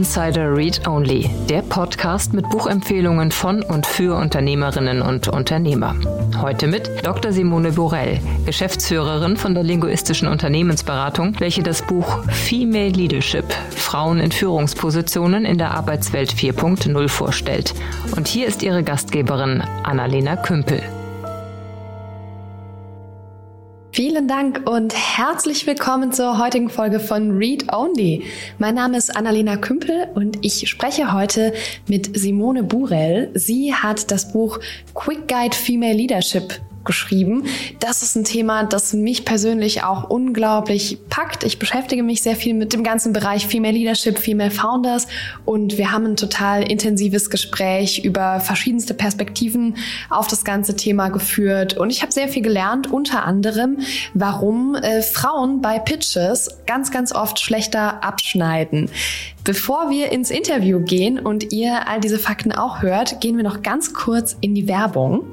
Insider Read Only, der Podcast mit Buchempfehlungen von und für Unternehmerinnen und Unternehmer. Heute mit Dr. Simone Borell, Geschäftsführerin von der linguistischen Unternehmensberatung, welche das Buch Female Leadership Frauen in Führungspositionen in der Arbeitswelt 4.0 vorstellt. Und hier ist ihre Gastgeberin Annalena Kümpel. Vielen Dank und herzlich willkommen zur heutigen Folge von Read Only. Mein Name ist Annalena Kümpel und ich spreche heute mit Simone Burell. Sie hat das Buch Quick Guide Female Leadership geschrieben. Das ist ein Thema, das mich persönlich auch unglaublich packt. Ich beschäftige mich sehr viel mit dem ganzen Bereich Female Leadership, Female Founders und wir haben ein total intensives Gespräch über verschiedenste Perspektiven auf das ganze Thema geführt und ich habe sehr viel gelernt, unter anderem, warum äh, Frauen bei Pitches ganz, ganz oft schlechter abschneiden. Bevor wir ins Interview gehen und ihr all diese Fakten auch hört, gehen wir noch ganz kurz in die Werbung.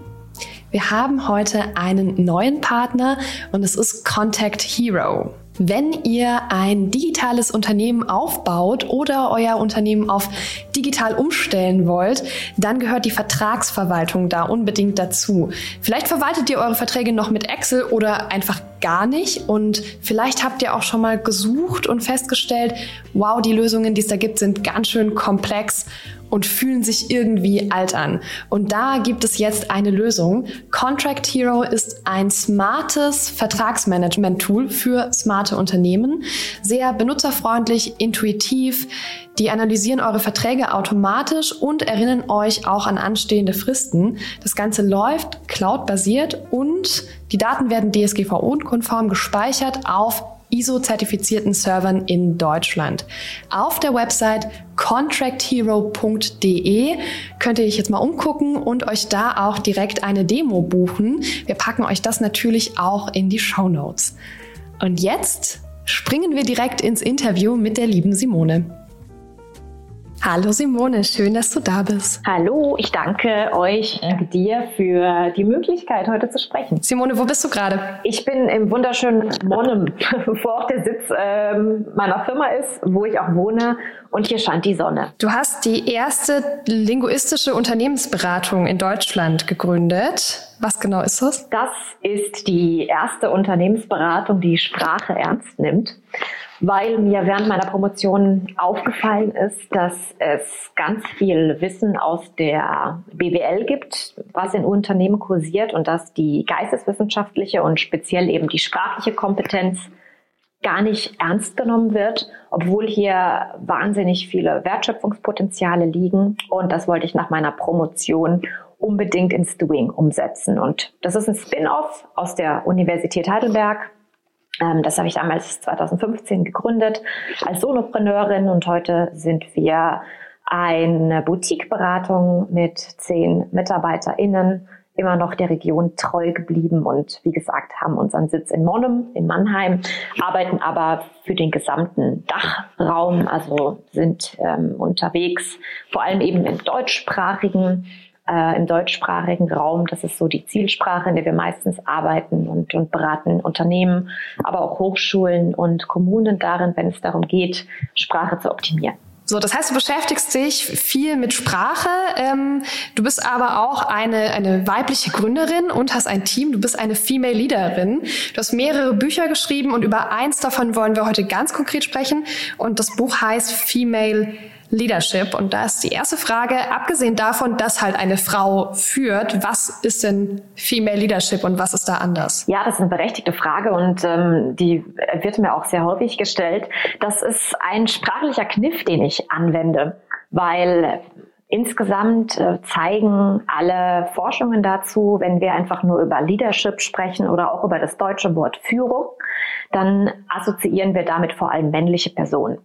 Wir haben heute einen neuen Partner und es ist Contact Hero. Wenn ihr ein digitales Unternehmen aufbaut oder euer Unternehmen auf digital umstellen wollt, dann gehört die Vertragsverwaltung da unbedingt dazu. Vielleicht verwaltet ihr eure Verträge noch mit Excel oder einfach gar nicht und vielleicht habt ihr auch schon mal gesucht und festgestellt, wow, die Lösungen, die es da gibt, sind ganz schön komplex und fühlen sich irgendwie alt an. Und da gibt es jetzt eine Lösung. Contract Hero ist ein smartes Vertragsmanagement-Tool für smarte Unternehmen. Sehr benutzerfreundlich, intuitiv. Die analysieren eure Verträge automatisch und erinnern euch auch an anstehende Fristen. Das Ganze läuft cloud-basiert und die Daten werden DSGVO-konform gespeichert auf ISO-zertifizierten Servern in Deutschland. Auf der Website contracthero.de könnt ihr euch jetzt mal umgucken und euch da auch direkt eine Demo buchen. Wir packen euch das natürlich auch in die Show Notes. Und jetzt springen wir direkt ins Interview mit der lieben Simone. Hallo Simone, schön, dass du da bist. Hallo, ich danke euch, danke dir für die Möglichkeit, heute zu sprechen. Simone, wo bist du gerade? Ich bin im wunderschönen Monnem, wo auch der Sitz ähm, meiner Firma ist, wo ich auch wohne. Und hier scheint die Sonne. Du hast die erste linguistische Unternehmensberatung in Deutschland gegründet. Was genau ist das? Das ist die erste Unternehmensberatung, die Sprache ernst nimmt weil mir während meiner Promotion aufgefallen ist, dass es ganz viel Wissen aus der BWL gibt, was in Unternehmen kursiert und dass die geisteswissenschaftliche und speziell eben die sprachliche Kompetenz gar nicht ernst genommen wird, obwohl hier wahnsinnig viele Wertschöpfungspotenziale liegen. Und das wollte ich nach meiner Promotion unbedingt ins Doing umsetzen. Und das ist ein Spin-off aus der Universität Heidelberg das habe ich damals 2015 gegründet als Solopreneurin und heute sind wir eine Boutique-Beratung mit zehn MitarbeiterInnen, immer noch der Region treu geblieben und wie gesagt haben unseren Sitz in Monum in Mannheim, arbeiten aber für den gesamten Dachraum, also sind ähm, unterwegs, vor allem eben im deutschsprachigen äh, im deutschsprachigen Raum. Das ist so die Zielsprache, in der wir meistens arbeiten und, und beraten Unternehmen, aber auch Hochschulen und Kommunen darin, wenn es darum geht, Sprache zu optimieren. So, das heißt, du beschäftigst dich viel mit Sprache. Ähm, du bist aber auch eine, eine weibliche Gründerin und hast ein Team. Du bist eine Female Leaderin. Du hast mehrere Bücher geschrieben und über eins davon wollen wir heute ganz konkret sprechen. Und das Buch heißt Female Leadership. Und da ist die erste Frage, abgesehen davon, dass halt eine Frau führt, was ist denn Female Leadership und was ist da anders? Ja, das ist eine berechtigte Frage und ähm, die wird mir auch sehr häufig gestellt. Das ist ein sprachlicher Kniff, den ich anwende, weil Insgesamt äh, zeigen alle Forschungen dazu, wenn wir einfach nur über Leadership sprechen oder auch über das deutsche Wort Führung, dann assoziieren wir damit vor allem männliche Personen.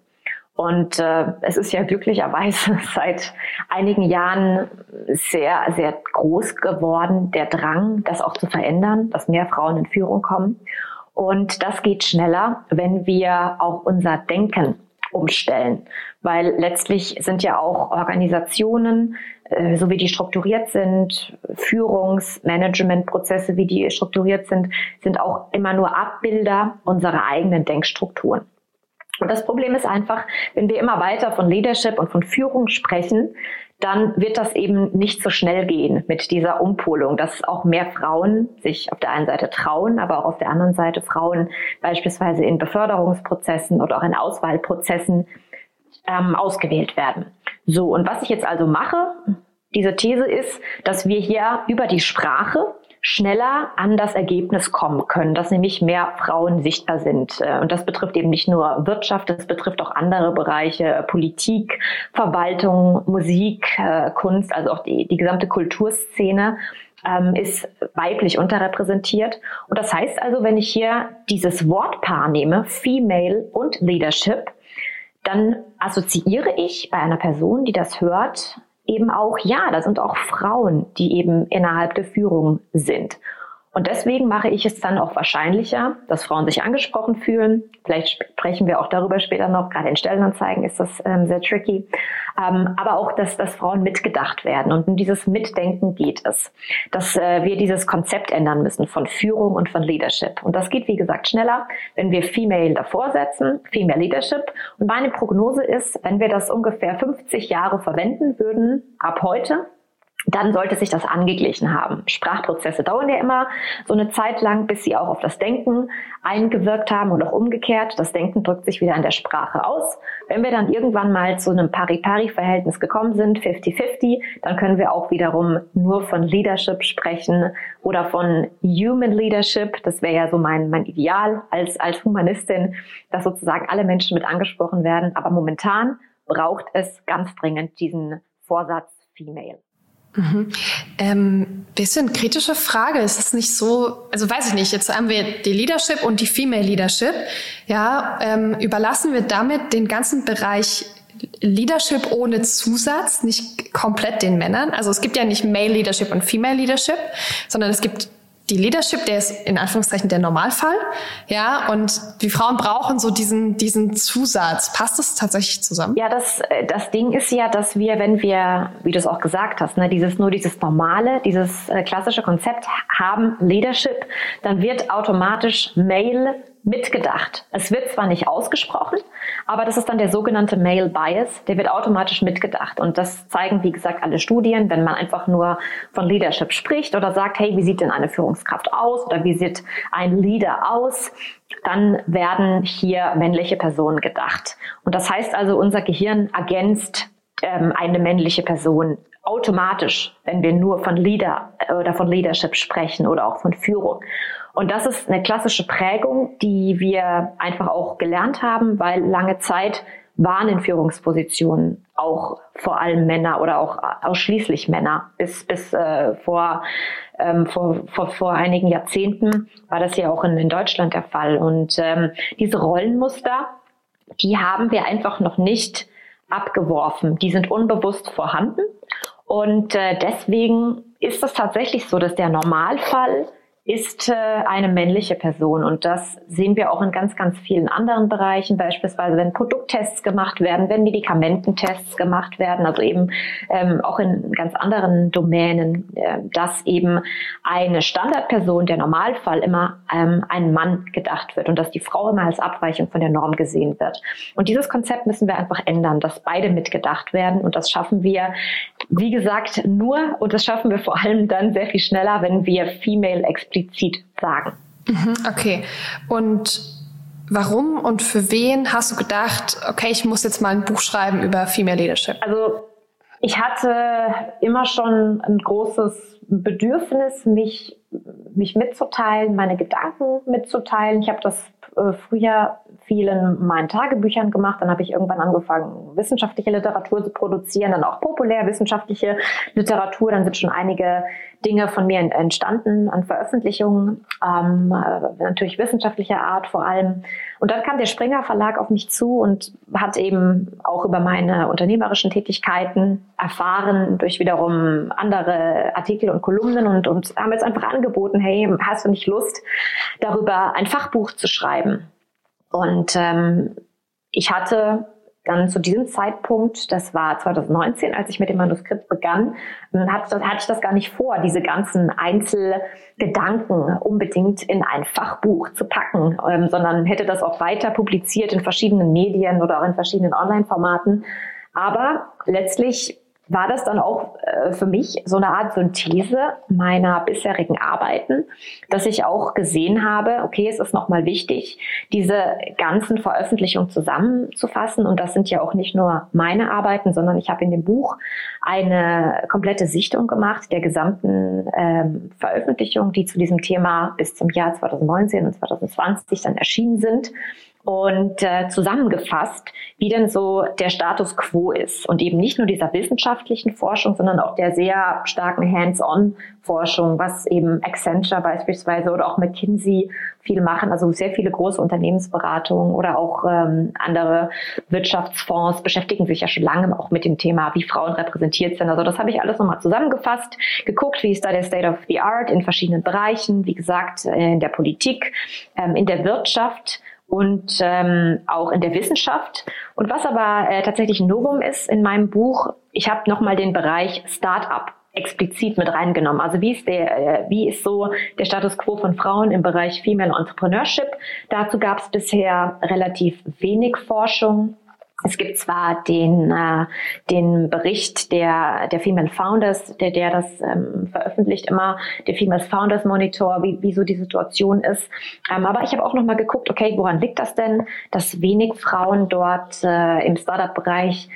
Und äh, es ist ja glücklicherweise seit einigen Jahren sehr, sehr groß geworden, der Drang, das auch zu verändern, dass mehr Frauen in Führung kommen. Und das geht schneller, wenn wir auch unser Denken umstellen. Weil letztlich sind ja auch Organisationen, äh, so wie die strukturiert sind, Führungsmanagementprozesse, wie die strukturiert sind, sind auch immer nur Abbilder unserer eigenen Denkstrukturen. Und das Problem ist einfach, wenn wir immer weiter von Leadership und von Führung sprechen, dann wird das eben nicht so schnell gehen mit dieser Umpolung, dass auch mehr Frauen sich auf der einen Seite trauen, aber auch auf der anderen Seite Frauen beispielsweise in Beförderungsprozessen oder auch in Auswahlprozessen ähm, ausgewählt werden. So, und was ich jetzt also mache, diese These ist, dass wir hier über die Sprache schneller an das Ergebnis kommen können, dass nämlich mehr Frauen sichtbar sind. Äh, und das betrifft eben nicht nur Wirtschaft, das betrifft auch andere Bereiche, äh, Politik, Verwaltung, Musik, äh, Kunst, also auch die, die gesamte Kulturszene ähm, ist weiblich unterrepräsentiert. Und das heißt also, wenn ich hier dieses Wortpaar nehme, Female und Leadership, dann assoziiere ich bei einer Person, die das hört, eben auch, ja, da sind auch Frauen, die eben innerhalb der Führung sind. Und deswegen mache ich es dann auch wahrscheinlicher, dass Frauen sich angesprochen fühlen. Vielleicht sprechen wir auch darüber später noch. Gerade in Stellenanzeigen ist das ähm, sehr tricky. Ähm, aber auch, dass, dass Frauen mitgedacht werden. Und um dieses Mitdenken geht es. Dass äh, wir dieses Konzept ändern müssen von Führung und von Leadership. Und das geht, wie gesagt, schneller, wenn wir Female davor setzen, Female Leadership. Und meine Prognose ist, wenn wir das ungefähr 50 Jahre verwenden würden, ab heute, dann sollte sich das angeglichen haben. Sprachprozesse dauern ja immer so eine Zeit lang, bis sie auch auf das Denken eingewirkt haben und auch umgekehrt. Das Denken drückt sich wieder in der Sprache aus. Wenn wir dann irgendwann mal zu einem Pari-Pari-Verhältnis gekommen sind, 50-50, dann können wir auch wiederum nur von Leadership sprechen oder von Human Leadership. Das wäre ja so mein, mein Ideal als, als Humanistin, dass sozusagen alle Menschen mit angesprochen werden. Aber momentan braucht es ganz dringend diesen Vorsatz Female. Mhm. Ähm, bisschen kritische Frage. Ist es nicht so, also weiß ich nicht, jetzt haben wir die Leadership und die Female Leadership. Ja, ähm, überlassen wir damit den ganzen Bereich Leadership ohne Zusatz, nicht komplett den Männern. Also es gibt ja nicht Male Leadership und Female Leadership, sondern es gibt die Leadership, der ist in Anführungszeichen der Normalfall, ja, und die Frauen brauchen so diesen, diesen Zusatz. Passt das tatsächlich zusammen? Ja, das, äh, das Ding ist ja, dass wir, wenn wir, wie du es auch gesagt hast, ne, dieses, nur dieses normale, dieses äh, klassische Konzept haben, Leadership, dann wird automatisch Male mitgedacht. Es wird zwar nicht ausgesprochen, aber das ist dann der sogenannte Male Bias, der wird automatisch mitgedacht. Und das zeigen, wie gesagt, alle Studien, wenn man einfach nur von Leadership spricht oder sagt, hey, wie sieht denn eine Führungskraft aus oder wie sieht ein Leader aus, dann werden hier männliche Personen gedacht. Und das heißt also, unser Gehirn ergänzt ähm, eine männliche Person automatisch, wenn wir nur von Leader äh, oder von Leadership sprechen oder auch von Führung. Und das ist eine klassische Prägung, die wir einfach auch gelernt haben, weil lange Zeit waren in Führungspositionen auch vor allem Männer oder auch ausschließlich Männer. Bis, bis äh, vor, ähm, vor, vor, vor einigen Jahrzehnten war das ja auch in, in Deutschland der Fall. Und ähm, diese Rollenmuster, die haben wir einfach noch nicht abgeworfen. Die sind unbewusst vorhanden. Und äh, deswegen ist es tatsächlich so, dass der Normalfall ist äh, eine männliche Person. Und das sehen wir auch in ganz, ganz vielen anderen Bereichen, beispielsweise wenn Produkttests gemacht werden, wenn Medikamententests gemacht werden, also eben ähm, auch in ganz anderen Domänen, äh, dass eben eine Standardperson, der Normalfall immer ähm, ein Mann gedacht wird und dass die Frau immer als Abweichung von der Norm gesehen wird. Und dieses Konzept müssen wir einfach ändern, dass beide mitgedacht werden. Und das schaffen wir, wie gesagt, nur, und das schaffen wir vor allem dann sehr viel schneller, wenn wir Female explizit sagen. Mhm, okay. Und warum und für wen hast du gedacht, okay, ich muss jetzt mal ein Buch schreiben über Female Leadership? Also ich hatte immer schon ein großes Bedürfnis, mich, mich mitzuteilen, meine Gedanken mitzuteilen. Ich habe das äh, früher viel in meinen Tagebüchern gemacht. Dann habe ich irgendwann angefangen, wissenschaftliche Literatur zu produzieren, dann auch populärwissenschaftliche Literatur. Dann sind schon einige Dinge von mir entstanden an Veröffentlichungen, ähm, äh, natürlich wissenschaftlicher Art vor allem. Und dann kam der Springer Verlag auf mich zu und hat eben auch über meine unternehmerischen Tätigkeiten erfahren durch wiederum andere Artikel und Kolumnen und, und haben jetzt einfach angeboten, hey, hast du nicht Lust, darüber ein Fachbuch zu schreiben? Und ähm, ich hatte dann zu diesem Zeitpunkt, das war 2019, als ich mit dem Manuskript begann, hatte, hatte ich das gar nicht vor, diese ganzen Einzelgedanken unbedingt in ein Fachbuch zu packen, ähm, sondern hätte das auch weiter publiziert in verschiedenen Medien oder auch in verschiedenen Online-Formaten. Aber letztlich war das dann auch äh, für mich so eine Art Synthese meiner bisherigen Arbeiten, dass ich auch gesehen habe, okay, es ist nochmal wichtig, diese ganzen Veröffentlichungen zusammenzufassen. Und das sind ja auch nicht nur meine Arbeiten, sondern ich habe in dem Buch eine komplette Sichtung gemacht der gesamten ähm, Veröffentlichungen, die zu diesem Thema bis zum Jahr 2019 und 2020 dann erschienen sind und äh, zusammengefasst, wie denn so der Status quo ist und eben nicht nur dieser wissenschaftlichen Forschung, sondern auch der sehr starken Hands-on-Forschung, was eben Accenture beispielsweise oder auch McKinsey viel machen, also sehr viele große Unternehmensberatungen oder auch ähm, andere Wirtschaftsfonds beschäftigen sich ja schon lange auch mit dem Thema, wie Frauen repräsentiert sind. Also das habe ich alles nochmal zusammengefasst, geguckt, wie ist da der State of the Art in verschiedenen Bereichen, wie gesagt, in der Politik, ähm, in der Wirtschaft und ähm, auch in der Wissenschaft. Und was aber äh, tatsächlich ein Novum ist in meinem Buch, ich habe nochmal den Bereich Start-up explizit mit reingenommen. Also wie ist der, äh, wie ist so der Status quo von Frauen im Bereich Female Entrepreneurship? Dazu gab es bisher relativ wenig Forschung. Es gibt zwar den, äh, den Bericht der, der Female Founders, der, der das ähm, veröffentlicht immer, der Female Founders Monitor, wie, wie so die Situation ist. Ähm, aber ich habe auch nochmal geguckt, okay, woran liegt das denn, dass wenig Frauen dort äh, im Startup-Bereich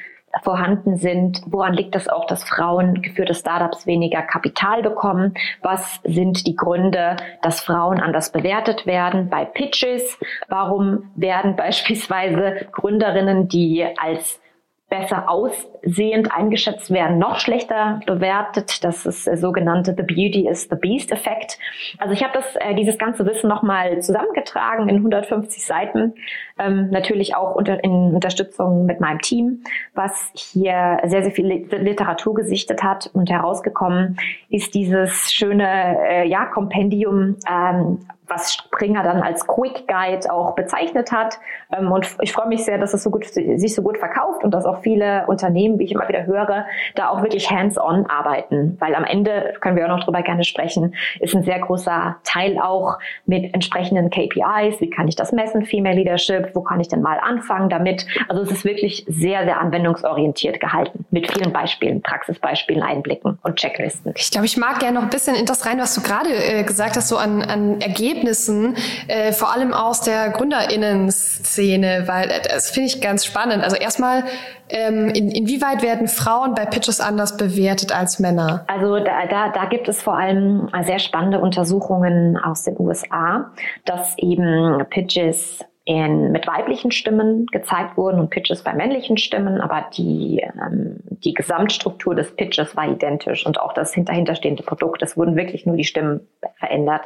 vorhanden sind. Woran liegt es das auch, dass Frauen geführte Startups weniger Kapital bekommen? Was sind die Gründe, dass Frauen anders bewertet werden bei Pitches? Warum werden beispielsweise Gründerinnen, die als besser aussehend eingeschätzt werden, noch schlechter bewertet. Das ist der sogenannte The Beauty is the Beast Effekt. Also ich habe das, äh, dieses ganze Wissen nochmal zusammengetragen in 150 Seiten. Ähm, natürlich auch unter, in Unterstützung mit meinem Team, was hier sehr, sehr viel Literatur gesichtet hat und herausgekommen ist dieses schöne äh, ja, Kompendium ähm, was Springer dann als Quick Guide auch bezeichnet hat. Ähm, und ich freue mich sehr, dass es so gut, sich so gut verkauft und dass auch viele Unternehmen, wie ich immer wieder höre, da auch wirklich hands-on arbeiten. Weil am Ende, können wir auch noch drüber gerne sprechen, ist ein sehr großer Teil auch mit entsprechenden KPIs. Wie kann ich das messen? Female Leadership. Wo kann ich denn mal anfangen damit? Also es ist wirklich sehr, sehr anwendungsorientiert gehalten mit vielen Beispielen, Praxisbeispielen, Einblicken und Checklisten. Ich glaube, ich mag gerne noch ein bisschen in das rein, was du gerade äh, gesagt hast, so an, an Ergebnissen Ergebnissen, äh, vor allem aus der Gründerinnen-Szene, weil äh, das finde ich ganz spannend. Also erstmal, ähm, in, inwieweit werden Frauen bei Pitches anders bewertet als Männer? Also da, da, da gibt es vor allem sehr spannende Untersuchungen aus den USA, dass eben Pitches in, mit weiblichen Stimmen gezeigt wurden und Pitches bei männlichen Stimmen, aber die, ähm, die Gesamtstruktur des Pitches war identisch und auch das hinterhinterstehende Produkt, es wurden wirklich nur die Stimmen verändert.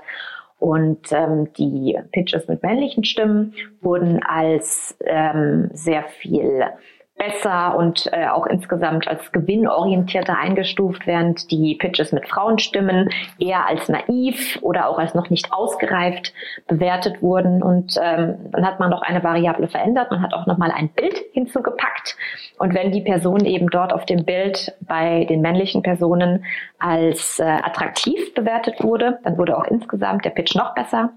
Und ähm, die Pitches mit männlichen Stimmen wurden als ähm, sehr viel besser und äh, auch insgesamt als gewinnorientierter eingestuft, während die Pitches mit Frauenstimmen eher als naiv oder auch als noch nicht ausgereift bewertet wurden. Und ähm, dann hat man noch eine Variable verändert, man hat auch nochmal ein Bild hinzugepackt. Und wenn die Person eben dort auf dem Bild bei den männlichen Personen als äh, attraktiv bewertet wurde, dann wurde auch insgesamt der Pitch noch besser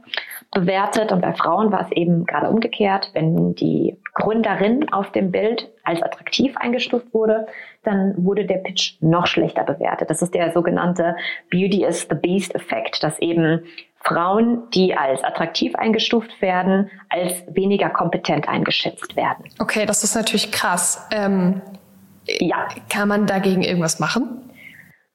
bewertet. Und bei Frauen war es eben gerade umgekehrt. Wenn die Gründerin auf dem Bild als attraktiv eingestuft wurde, dann wurde der Pitch noch schlechter bewertet. Das ist der sogenannte Beauty is the Beast Effekt, dass eben Frauen, die als attraktiv eingestuft werden, als weniger kompetent eingeschätzt werden. Okay, das ist natürlich krass. Ähm, ja. Kann man dagegen irgendwas machen?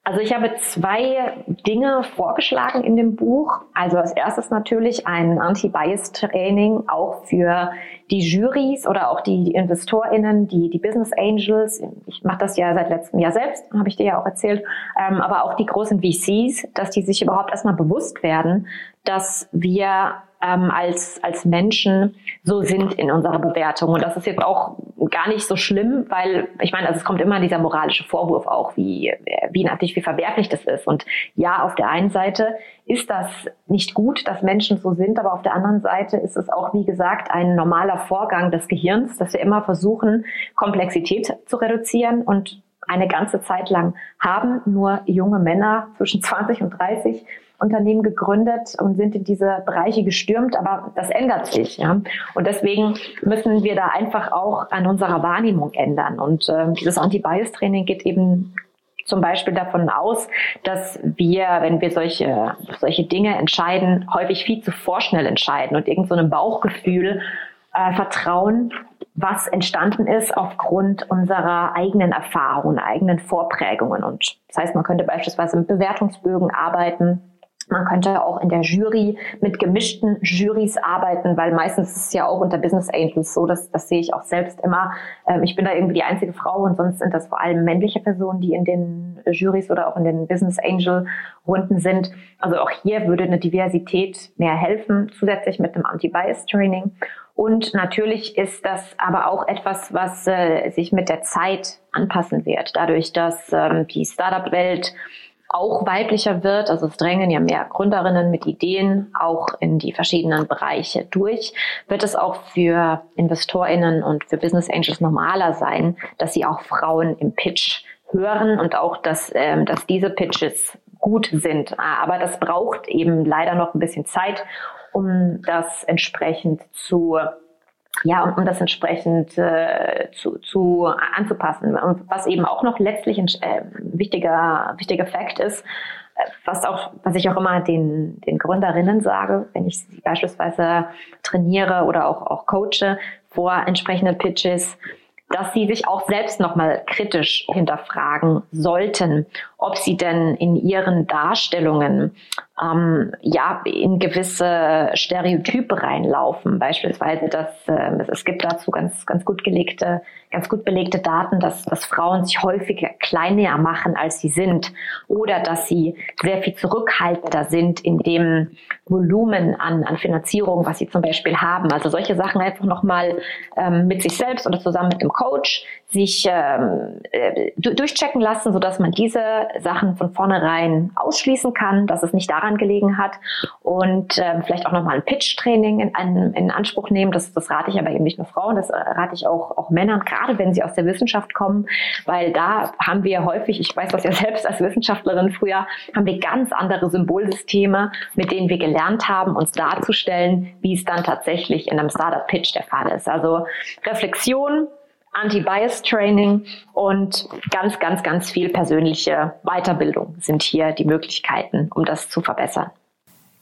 Also ich habe zwei Dinge vorgeschlagen in dem Buch. Also als erstes natürlich ein Anti-Bias-Training auch für die Juries oder auch die, InvestorInnen, die, die Business Angels. Ich mache das ja seit letztem Jahr selbst, habe ich dir ja auch erzählt. Ähm, aber auch die großen VCs, dass die sich überhaupt erstmal bewusst werden, dass wir ähm, als, als Menschen so sind in unserer Bewertung. Und das ist jetzt auch gar nicht so schlimm, weil ich meine, also es kommt immer dieser moralische Vorwurf auch, wie, wie natürlich, wie verwerflich das ist. Und ja, auf der einen Seite ist das nicht gut, dass Menschen so sind, aber auf der anderen Seite ist es auch, wie gesagt, ein normaler Vorgang des Gehirns, dass wir immer versuchen, Komplexität zu reduzieren und eine ganze Zeit lang haben nur junge Männer zwischen 20 und 30 Unternehmen gegründet und sind in diese Bereiche gestürmt, aber das ändert sich. Ja? Und deswegen müssen wir da einfach auch an unserer Wahrnehmung ändern. Und äh, dieses Anti-Bias-Training geht eben zum Beispiel davon aus, dass wir, wenn wir solche, solche Dinge entscheiden, häufig viel zu vorschnell entscheiden und irgend so einem Bauchgefühl äh, vertrauen, was entstanden ist aufgrund unserer eigenen Erfahrungen, eigenen Vorprägungen. Und das heißt, man könnte beispielsweise mit Bewertungsbögen arbeiten, man könnte auch in der Jury mit gemischten Jurys arbeiten, weil meistens ist es ja auch unter Business Angels so, dass das sehe ich auch selbst immer. Ähm, ich bin da irgendwie die einzige Frau und sonst sind das vor allem männliche Personen, die in den Jurys oder auch in den Business Angel Runden sind. Also auch hier würde eine Diversität mehr helfen, zusätzlich mit einem Anti-Bias Training. Und natürlich ist das aber auch etwas, was äh, sich mit der Zeit anpassen wird, dadurch, dass ähm, die Startup-Welt auch weiblicher wird. Also es drängen ja mehr Gründerinnen mit Ideen auch in die verschiedenen Bereiche durch. Wird es auch für InvestorInnen und für Business Angels normaler sein, dass sie auch Frauen im Pitch hören und auch, dass, ähm, dass diese Pitches gut sind. Aber das braucht eben leider noch ein bisschen Zeit, um das entsprechend zu ja, um, um das entsprechend äh, zu, zu anzupassen. Und was eben auch noch letztlich ein äh, wichtiger, wichtiger Fakt ist, äh, was auch, was ich auch immer den, den Gründerinnen sage, wenn ich sie beispielsweise trainiere oder auch, auch coache vor entsprechenden Pitches, dass sie sich auch selbst nochmal kritisch hinterfragen sollten, ob sie denn in ihren Darstellungen ähm, ja in gewisse Stereotype reinlaufen. Beispielsweise, dass äh, es gibt dazu ganz ganz gut gelegte, ganz gut belegte Daten, dass, dass Frauen sich häufiger kleiner machen, als sie sind, oder dass sie sehr viel zurückhaltender sind in dem Volumen an, an Finanzierung, was sie zum Beispiel haben. Also solche Sachen einfach nochmal ähm, mit sich selbst oder zusammen mit dem Coach sich ähm, äh, durchchecken lassen, so dass man diese Sachen von vornherein ausschließen kann, dass es nicht daran gelegen hat und ähm, vielleicht auch nochmal ein Pitch-Training in, in, in Anspruch nehmen. Das, das rate ich aber eben nicht nur Frauen, das rate ich auch, auch Männern, gerade wenn sie aus der Wissenschaft kommen, weil da haben wir häufig, ich weiß das ja selbst als Wissenschaftlerin früher, haben wir ganz andere Symbolsysteme, mit denen wir gelernt haben, uns darzustellen, wie es dann tatsächlich in einem Startup-Pitch der Fall ist. Also Reflexion, Anti-Bias-Training und ganz, ganz, ganz viel persönliche Weiterbildung sind hier die Möglichkeiten, um das zu verbessern.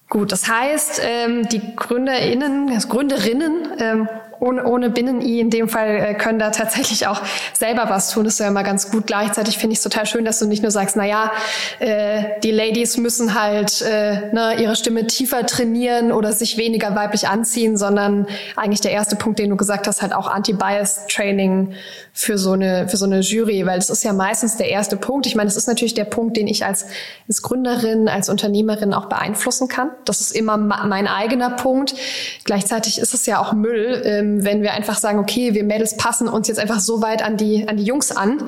Gut, das heißt, ähm, die GründerInnen, Gründerinnen ähm, ohne, ohne Binnen-I in dem Fall äh, können da tatsächlich auch selber was tun. Das ist ja immer ganz gut. Gleichzeitig finde ich es total schön, dass du nicht nur sagst, na ja, äh, die Ladies müssen halt äh, ne, ihre Stimme tiefer trainieren oder sich weniger weiblich anziehen, sondern eigentlich der erste Punkt, den du gesagt hast, halt auch Anti-Bias-Training für so eine für so eine Jury, weil das ist ja meistens der erste Punkt. Ich meine, es ist natürlich der Punkt, den ich als, als Gründerin, als Unternehmerin auch beeinflussen kann. Das ist immer mein eigener Punkt. Gleichzeitig ist es ja auch Müll. Ähm, ähm, wenn wir einfach sagen, okay, wir Mädels passen uns jetzt einfach so weit an die, an die Jungs an,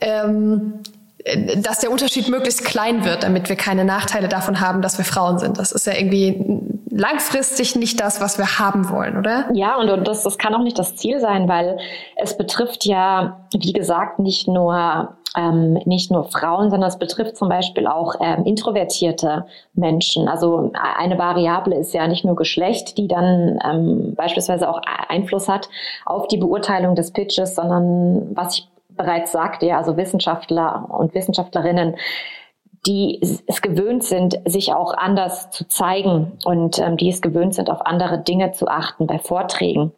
ähm, dass der Unterschied möglichst klein wird, damit wir keine Nachteile davon haben, dass wir Frauen sind. Das ist ja irgendwie langfristig nicht das, was wir haben wollen, oder? Ja, und, und das, das kann auch nicht das Ziel sein, weil es betrifft ja, wie gesagt, nicht nur ähm, nicht nur Frauen, sondern es betrifft zum Beispiel auch ähm, introvertierte Menschen. Also eine Variable ist ja nicht nur Geschlecht, die dann ähm, beispielsweise auch Einfluss hat auf die Beurteilung des Pitches, sondern was ich bereits sagte, also Wissenschaftler und Wissenschaftlerinnen, die es gewöhnt sind, sich auch anders zu zeigen und ähm, die es gewöhnt sind, auf andere Dinge zu achten bei Vorträgen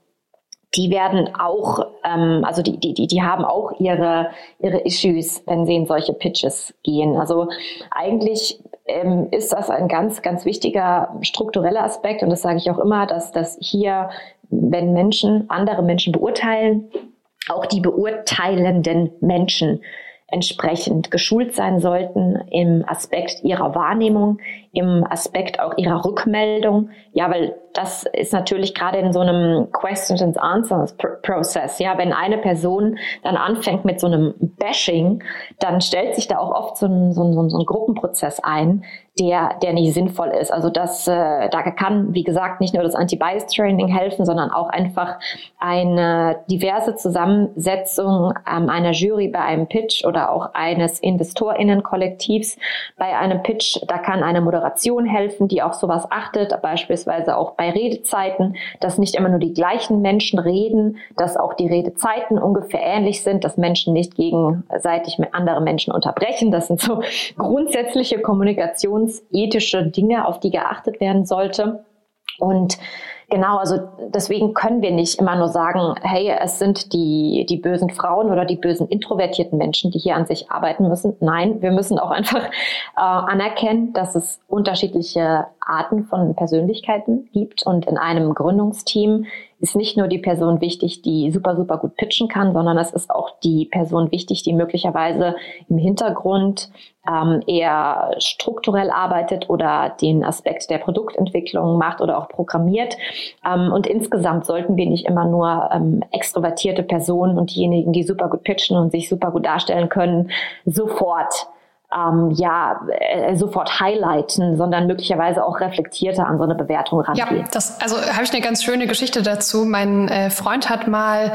die werden auch, ähm, also die, die, die haben auch ihre, ihre Issues, wenn sie in solche Pitches gehen. Also eigentlich ähm, ist das ein ganz, ganz wichtiger struktureller Aspekt und das sage ich auch immer, dass, dass hier, wenn Menschen andere Menschen beurteilen, auch die beurteilenden Menschen entsprechend geschult sein sollten im Aspekt ihrer Wahrnehmung, im Aspekt auch ihrer Rückmeldung. Ja, weil das ist natürlich gerade in so einem Questions and Answers Prozess. Ja, wenn eine Person dann anfängt mit so einem Bashing, dann stellt sich da auch oft so ein, so ein, so ein Gruppenprozess ein, der, der nicht sinnvoll ist. Also das, äh, da kann, wie gesagt, nicht nur das Anti-Bias-Training helfen, sondern auch einfach eine diverse Zusammensetzung ähm, einer Jury bei einem Pitch oder auch eines InvestorInnen-Kollektivs bei einem Pitch. Da kann eine Moderation helfen, die auf sowas achtet, beispielsweise auch bei Redezeiten, dass nicht immer nur die gleichen Menschen reden, dass auch die Redezeiten ungefähr ähnlich sind, dass Menschen nicht gegenseitig mit andere Menschen unterbrechen. Das sind so grundsätzliche Kommunikations ethische Dinge, auf die geachtet werden sollte. Und genau, also deswegen können wir nicht immer nur sagen, hey, es sind die, die bösen Frauen oder die bösen introvertierten Menschen, die hier an sich arbeiten müssen. Nein, wir müssen auch einfach äh, anerkennen, dass es unterschiedliche Arten von Persönlichkeiten gibt und in einem Gründungsteam ist nicht nur die Person wichtig, die super, super gut pitchen kann, sondern es ist auch die Person wichtig, die möglicherweise im Hintergrund ähm, eher strukturell arbeitet oder den Aspekt der Produktentwicklung macht oder auch programmiert. Ähm, und insgesamt sollten wir nicht immer nur ähm, extrovertierte Personen und diejenigen, die super gut pitchen und sich super gut darstellen können, sofort ähm, ja äh, sofort highlighten, sondern möglicherweise auch reflektierter an so eine Bewertung rangehen. Ja, das, also habe ich eine ganz schöne Geschichte dazu. Mein äh, Freund hat mal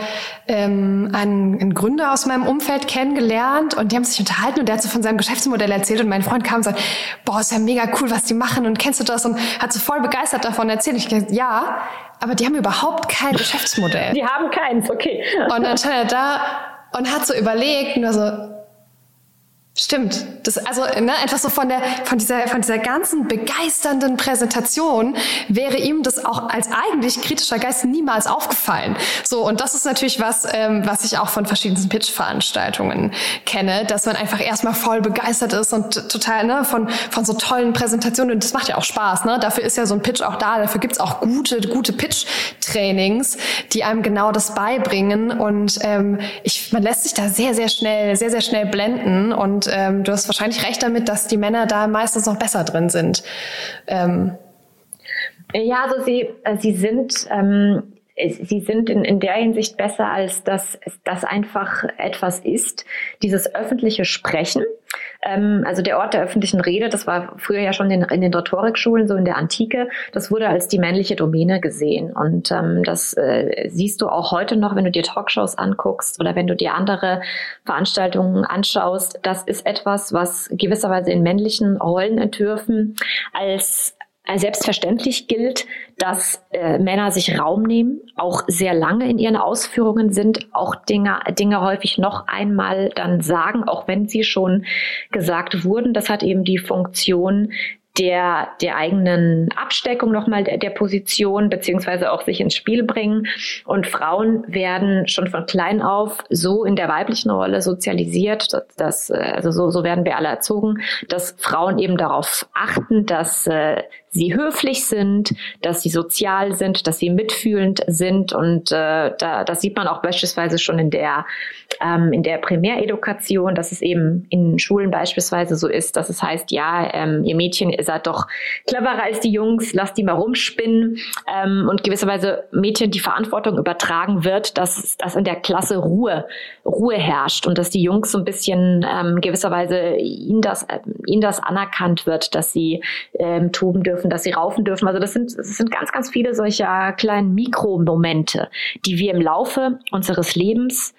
ähm, einen, einen Gründer aus meinem Umfeld kennengelernt und die haben sich unterhalten und der hat so von seinem Geschäftsmodell erzählt und mein Freund kam und sagte, boah, ist ja mega cool, was die machen und kennst du das und hat so voll begeistert davon erzählt. Ich dachte, ja, aber die haben überhaupt kein Geschäftsmodell. Die haben keins, okay. Und dann stand er da und hat so überlegt und war so, Stimmt. Das, also ne, einfach so von der von dieser von dieser ganzen begeisternden Präsentation wäre ihm das auch als eigentlich kritischer Geist niemals aufgefallen. So und das ist natürlich was, ähm, was ich auch von verschiedensten Pitch-Veranstaltungen kenne, dass man einfach erstmal voll begeistert ist und total ne von von so tollen Präsentationen und das macht ja auch Spaß. Ne, dafür ist ja so ein Pitch auch da. Dafür gibt's auch gute gute Pitch-Trainings, die einem genau das beibringen und ähm, ich man lässt sich da sehr sehr schnell sehr sehr schnell blenden und ähm, du hast wahrscheinlich recht damit, dass die Männer da meistens noch besser drin sind. Ähm. Ja, also sie, äh, sie sind, ähm, sie sind in, in der Hinsicht besser, als dass das einfach etwas ist, dieses öffentliche Sprechen. Ähm, also der Ort der öffentlichen Rede, das war früher ja schon in, in, den Rhetorikschulen, so in der Antike, das wurde als die männliche Domäne gesehen. Und ähm, das äh, siehst du auch heute noch, wenn du dir Talkshows anguckst oder wenn du dir andere Veranstaltungen anschaust. Das ist etwas, was gewisserweise in männlichen Rollenentwürfen als selbstverständlich gilt, dass äh, Männer sich Raum nehmen, auch sehr lange in ihren Ausführungen sind, auch Dinge, Dinge häufig noch einmal dann sagen, auch wenn sie schon gesagt wurden. Das hat eben die Funktion, der, der eigenen Absteckung nochmal der, der Position beziehungsweise auch sich ins Spiel bringen. Und Frauen werden schon von klein auf so in der weiblichen Rolle sozialisiert, dass, dass also so, so werden wir alle erzogen, dass Frauen eben darauf achten, dass äh, sie höflich sind, dass sie sozial sind, dass sie mitfühlend sind und äh, da, das sieht man auch beispielsweise schon in der ähm, in der Primäredukation, dass es eben in Schulen beispielsweise so ist, dass es heißt, ja, ähm, ihr Mädchen ihr seid doch cleverer als die Jungs, lasst die mal rumspinnen ähm, und gewisserweise Mädchen die Verantwortung übertragen wird, dass dass in der Klasse Ruhe Ruhe herrscht und dass die Jungs so ein bisschen ähm, gewisserweise ihnen das äh, ihnen das anerkannt wird, dass sie ähm, toben dürfen dass sie raufen dürfen. Also das sind, das sind ganz, ganz viele solcher kleinen Mikromomente, die wir im Laufe unseres Lebens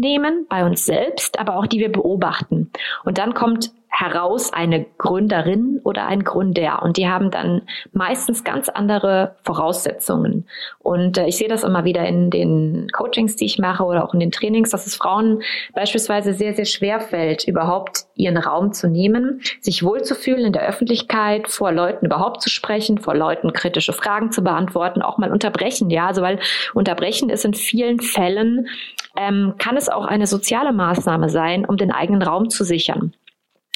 mitnehmen, bei uns selbst, aber auch die wir beobachten. Und dann kommt heraus eine Gründerin oder ein Gründer und die haben dann meistens ganz andere Voraussetzungen. Und äh, ich sehe das immer wieder in den Coachings, die ich mache oder auch in den Trainings, dass es Frauen beispielsweise sehr, sehr schwer fällt, überhaupt ihren Raum zu nehmen, sich wohlzufühlen in der Öffentlichkeit, vor Leuten überhaupt zu sprechen, vor Leuten kritische Fragen zu beantworten, auch mal unterbrechen. Ja, also weil unterbrechen ist in vielen Fällen, ähm, kann es auch eine soziale Maßnahme sein, um den eigenen Raum zu sichern.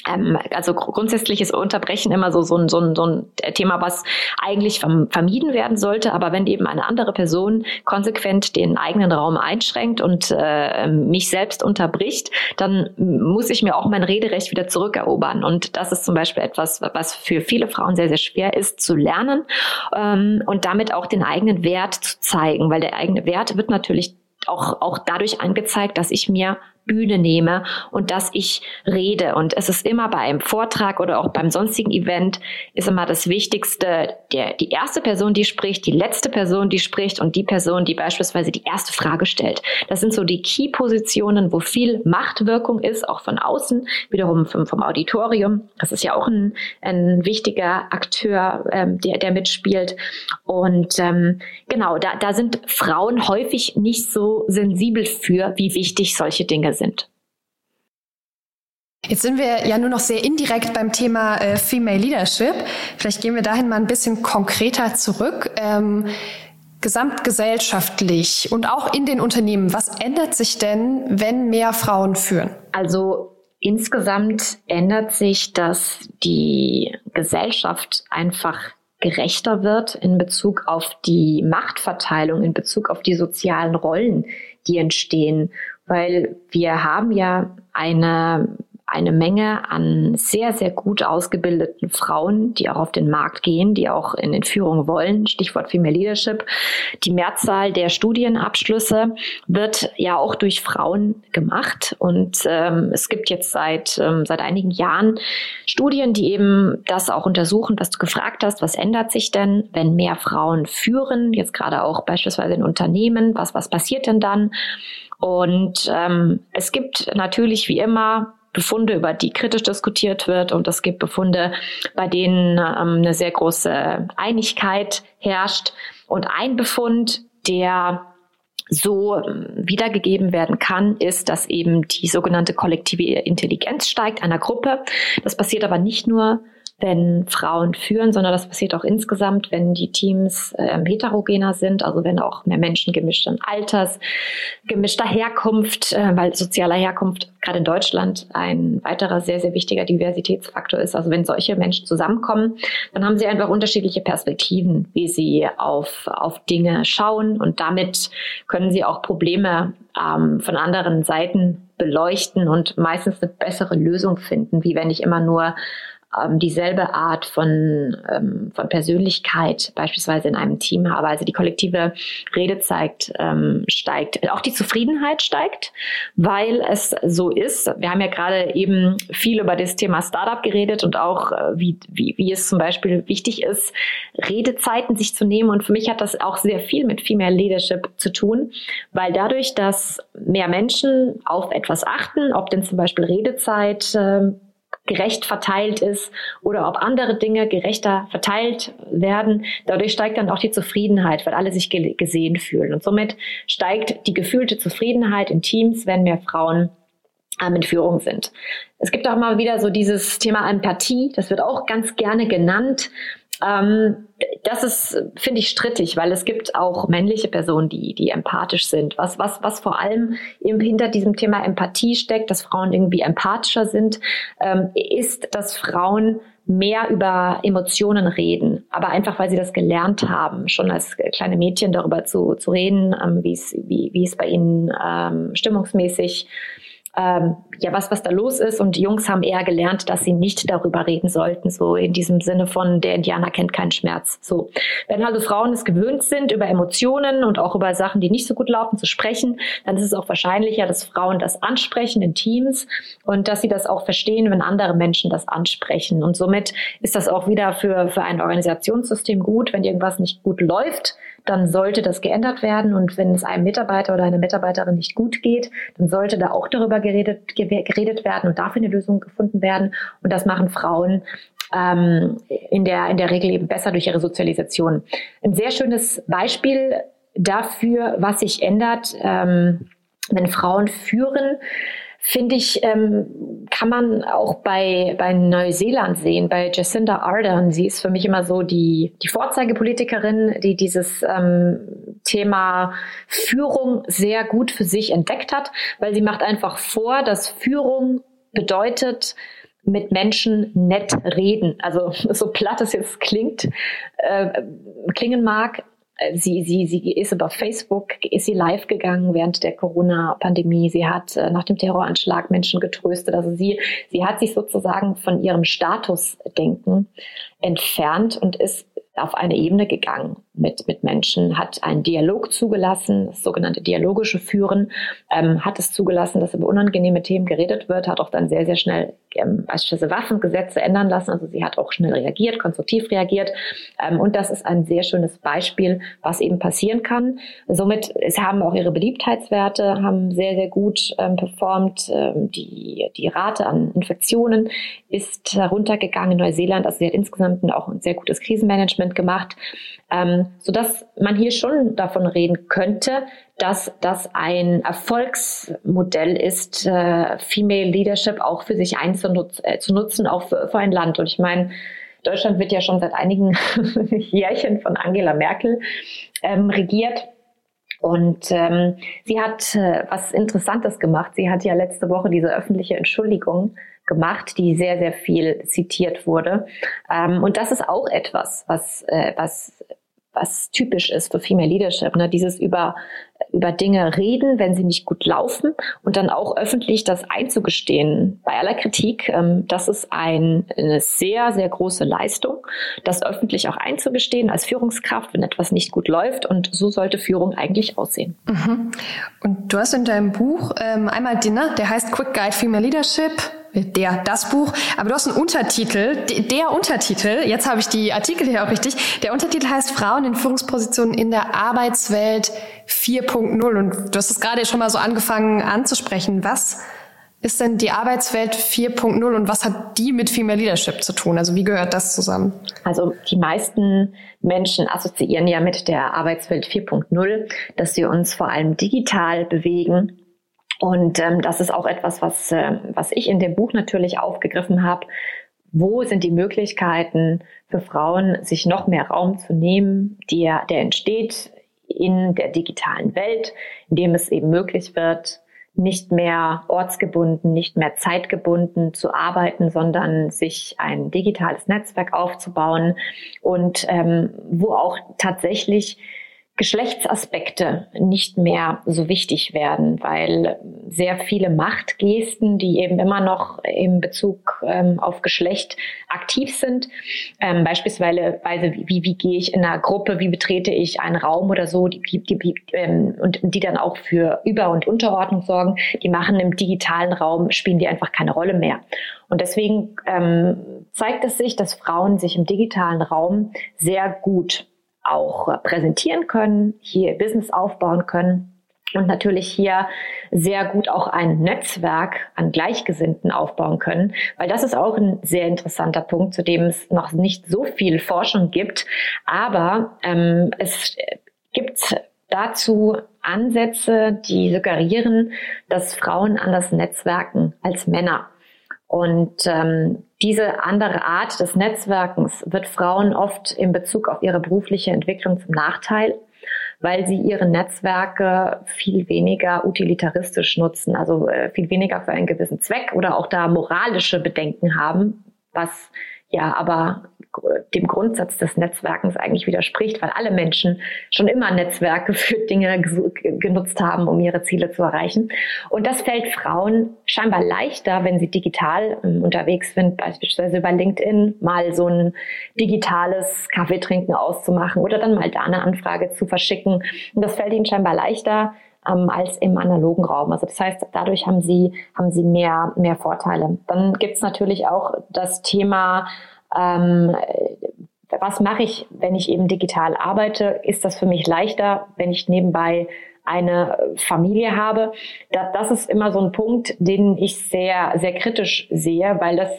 ähm, also grundsätzliches Unterbrechen immer so, so, ein, so, ein, so ein Thema, was eigentlich vermieden werden sollte. Aber wenn eben eine andere Person konsequent den eigenen Raum einschränkt und äh, mich selbst unterbricht, dann muss ich mir auch mein Rederecht wieder zurückerobern. Und das ist zum Beispiel etwas, was für viele Frauen sehr, sehr schwer ist zu lernen ähm, und damit auch den eigenen Wert zu zeigen, weil der eigene Wert wird natürlich auch, auch dadurch angezeigt, dass ich mir Bühne nehme und dass ich rede. Und es ist immer bei einem Vortrag oder auch beim sonstigen Event ist immer das Wichtigste, der, die erste Person, die spricht, die letzte Person, die spricht und die Person, die beispielsweise die erste Frage stellt. Das sind so die Key-Positionen, wo viel Machtwirkung ist, auch von außen, wiederum vom, vom Auditorium. Das ist ja auch ein, ein wichtiger Akteur, ähm, der, der mitspielt. Und ähm, genau, da, da sind Frauen häufig nicht so sensibel für, wie wichtig solche Dinge sind. Jetzt sind wir ja nur noch sehr indirekt beim Thema äh, Female Leadership. Vielleicht gehen wir dahin mal ein bisschen konkreter zurück. Ähm, gesamtgesellschaftlich und auch in den Unternehmen, was ändert sich denn, wenn mehr Frauen führen? Also insgesamt ändert sich, dass die Gesellschaft einfach gerechter wird in Bezug auf die Machtverteilung, in Bezug auf die sozialen Rollen, die entstehen weil wir haben ja eine eine Menge an sehr, sehr gut ausgebildeten Frauen, die auch auf den Markt gehen, die auch in den Führung wollen. Stichwort Female Leadership. Die Mehrzahl der Studienabschlüsse wird ja auch durch Frauen gemacht. Und ähm, es gibt jetzt seit, ähm, seit einigen Jahren Studien, die eben das auch untersuchen, was du gefragt hast. Was ändert sich denn, wenn mehr Frauen führen? Jetzt gerade auch beispielsweise in Unternehmen. Was, was passiert denn dann? Und ähm, es gibt natürlich wie immer Befunde, über die kritisch diskutiert wird und es gibt Befunde, bei denen ähm, eine sehr große Einigkeit herrscht. Und ein Befund, der so ähm, wiedergegeben werden kann, ist, dass eben die sogenannte kollektive Intelligenz steigt einer Gruppe. Das passiert aber nicht nur wenn Frauen führen, sondern das passiert auch insgesamt, wenn die Teams äh, heterogener sind, also wenn auch mehr Menschen gemischten Alters, gemischter Herkunft, äh, weil sozialer Herkunft gerade in Deutschland ein weiterer sehr, sehr wichtiger Diversitätsfaktor ist. Also wenn solche Menschen zusammenkommen, dann haben sie einfach unterschiedliche Perspektiven, wie sie auf, auf Dinge schauen und damit können sie auch Probleme ähm, von anderen Seiten beleuchten und meistens eine bessere Lösung finden, wie wenn ich immer nur ähm, dieselbe Art von, ähm, von Persönlichkeit beispielsweise in einem Team habe. Also die kollektive Redezeit ähm, steigt. Auch die Zufriedenheit steigt, weil es so ist. Wir haben ja gerade eben viel über das Thema Startup geredet und auch, äh, wie, wie, wie es zum Beispiel wichtig ist, Redezeiten sich zu nehmen. Und für mich hat das auch sehr viel mit Female Leadership zu tun, weil dadurch, dass mehr Menschen auf etwas achten, ob denn zum Beispiel Redezeit äh, gerecht verteilt ist oder ob andere Dinge gerechter verteilt werden. Dadurch steigt dann auch die Zufriedenheit, weil alle sich ge gesehen fühlen. Und somit steigt die gefühlte Zufriedenheit in Teams, wenn mehr Frauen ähm, in Führung sind. Es gibt auch mal wieder so dieses Thema Empathie, das wird auch ganz gerne genannt. Ähm, das ist, finde ich, strittig, weil es gibt auch männliche Personen, die, die empathisch sind. Was, was, was vor allem eben hinter diesem Thema Empathie steckt, dass Frauen irgendwie empathischer sind, ähm, ist, dass Frauen mehr über Emotionen reden, aber einfach, weil sie das gelernt haben, schon als kleine Mädchen darüber zu, zu reden, ähm, wie es wie, wie es bei ihnen ähm, stimmungsmäßig ähm, ja, was, was da los ist. Und die Jungs haben eher gelernt, dass sie nicht darüber reden sollten, so in diesem Sinne von, der Indianer kennt keinen Schmerz. So. Wenn also Frauen es gewöhnt sind, über Emotionen und auch über Sachen, die nicht so gut laufen, zu sprechen, dann ist es auch wahrscheinlicher, dass Frauen das ansprechen in Teams und dass sie das auch verstehen, wenn andere Menschen das ansprechen. Und somit ist das auch wieder für, für ein Organisationssystem gut, wenn irgendwas nicht gut läuft, dann sollte das geändert werden. Und wenn es einem Mitarbeiter oder einer Mitarbeiterin nicht gut geht, dann sollte da auch darüber geredet, geredet werden und dafür eine Lösung gefunden werden. Und das machen Frauen ähm, in, der, in der Regel eben besser durch ihre Sozialisation. Ein sehr schönes Beispiel dafür, was sich ändert, ähm, wenn Frauen führen, finde ich, ähm, kann man auch bei, bei Neuseeland sehen, bei Jacinda Ardern. Sie ist für mich immer so die, die Vorzeigepolitikerin, die dieses ähm, Thema Führung sehr gut für sich entdeckt hat, weil sie macht einfach vor, dass Führung bedeutet, mit Menschen nett reden. Also so platt es jetzt klingt, äh, klingen mag, Sie, sie, sie ist über Facebook, ist sie live gegangen während der Corona-Pandemie. Sie hat äh, nach dem Terroranschlag Menschen getröstet. Also sie, sie hat sich sozusagen von ihrem Statusdenken entfernt und ist auf eine Ebene gegangen mit, mit Menschen, hat einen Dialog zugelassen, das sogenannte dialogische Führen, ähm, hat es zugelassen, dass über unangenehme Themen geredet wird, hat auch dann sehr, sehr schnell ähm, beispielsweise Waffengesetze ändern lassen. Also sie hat auch schnell reagiert, konstruktiv reagiert. Ähm, und das ist ein sehr schönes Beispiel, was eben passieren kann. Somit es haben auch ihre Beliebtheitswerte, haben sehr, sehr gut ähm, performt. Ähm, die, die Rate an Infektionen ist runtergegangen in Neuseeland. Also sie hat insgesamt auch ein sehr gutes Krisenmanagement gemacht ähm, sodass man hier schon davon reden könnte, dass das ein Erfolgsmodell ist, äh, Female Leadership auch für sich einzunutzen, äh, auch für, für ein Land. Und ich meine, Deutschland wird ja schon seit einigen Jährchen von Angela Merkel ähm, regiert. Und ähm, sie hat äh, was Interessantes gemacht. Sie hat ja letzte Woche diese öffentliche Entschuldigung gemacht, die sehr, sehr viel zitiert wurde. Ähm, und das ist auch etwas, was, äh, was was typisch ist für Female Leadership, ne? dieses über, über Dinge reden, wenn sie nicht gut laufen und dann auch öffentlich das einzugestehen bei aller Kritik. Ähm, das ist ein, eine sehr, sehr große Leistung, das öffentlich auch einzugestehen als Führungskraft, wenn etwas nicht gut läuft und so sollte Führung eigentlich aussehen. Mhm. Und du hast in deinem Buch ähm, einmal den, ne, der heißt Quick Guide Female Leadership, der, das Buch, aber du hast einen Untertitel, der Untertitel, jetzt habe ich die Artikel hier auch richtig, der Untertitel heißt Frauen in Führungspositionen in der Arbeitswelt 4.0 und du hast es gerade schon mal so angefangen anzusprechen. Was ist denn die Arbeitswelt 4.0 und was hat die mit Female Leadership zu tun? Also wie gehört das zusammen? Also die meisten Menschen assoziieren ja mit der Arbeitswelt 4.0, dass wir uns vor allem digital bewegen und ähm, das ist auch etwas, was, äh, was ich in dem Buch natürlich aufgegriffen habe. Wo sind die Möglichkeiten für Frauen, sich noch mehr Raum zu nehmen, der, der entsteht in der digitalen Welt, indem es eben möglich wird, nicht mehr ortsgebunden, nicht mehr zeitgebunden zu arbeiten, sondern sich ein digitales Netzwerk aufzubauen und ähm, wo auch tatsächlich Geschlechtsaspekte nicht mehr so wichtig werden, weil sehr viele Machtgesten, die eben immer noch im Bezug ähm, auf Geschlecht aktiv sind, ähm, beispielsweise wie, wie gehe ich in einer Gruppe, wie betrete ich einen Raum oder so, die, die, die, ähm, und die dann auch für Über- und Unterordnung sorgen, die machen im digitalen Raum, spielen die einfach keine Rolle mehr. Und deswegen ähm, zeigt es sich, dass Frauen sich im digitalen Raum sehr gut auch präsentieren können, hier Business aufbauen können und natürlich hier sehr gut auch ein Netzwerk an Gleichgesinnten aufbauen können, weil das ist auch ein sehr interessanter Punkt, zu dem es noch nicht so viel Forschung gibt, aber ähm, es gibt dazu Ansätze, die suggerieren, dass Frauen anders netzwerken als Männer. Und ähm, diese andere Art des Netzwerkens wird Frauen oft in Bezug auf ihre berufliche Entwicklung zum Nachteil, weil sie ihre Netzwerke viel weniger utilitaristisch nutzen, also äh, viel weniger für einen gewissen Zweck oder auch da moralische Bedenken haben, was ja aber dem Grundsatz des Netzwerkens eigentlich widerspricht, weil alle Menschen schon immer Netzwerke für Dinge genutzt haben, um ihre Ziele zu erreichen. Und das fällt Frauen scheinbar leichter, wenn sie digital ähm, unterwegs sind, beispielsweise über LinkedIn mal so ein digitales Kaffeetrinken auszumachen oder dann mal da eine Anfrage zu verschicken. Und das fällt ihnen scheinbar leichter, ähm, als im analogen Raum. Also das heißt, dadurch haben sie, haben sie mehr, mehr Vorteile. Dann gibt's natürlich auch das Thema ähm, was mache ich, wenn ich eben digital arbeite? Ist das für mich leichter, wenn ich nebenbei eine Familie habe? Das, das ist immer so ein Punkt, den ich sehr, sehr kritisch sehe, weil das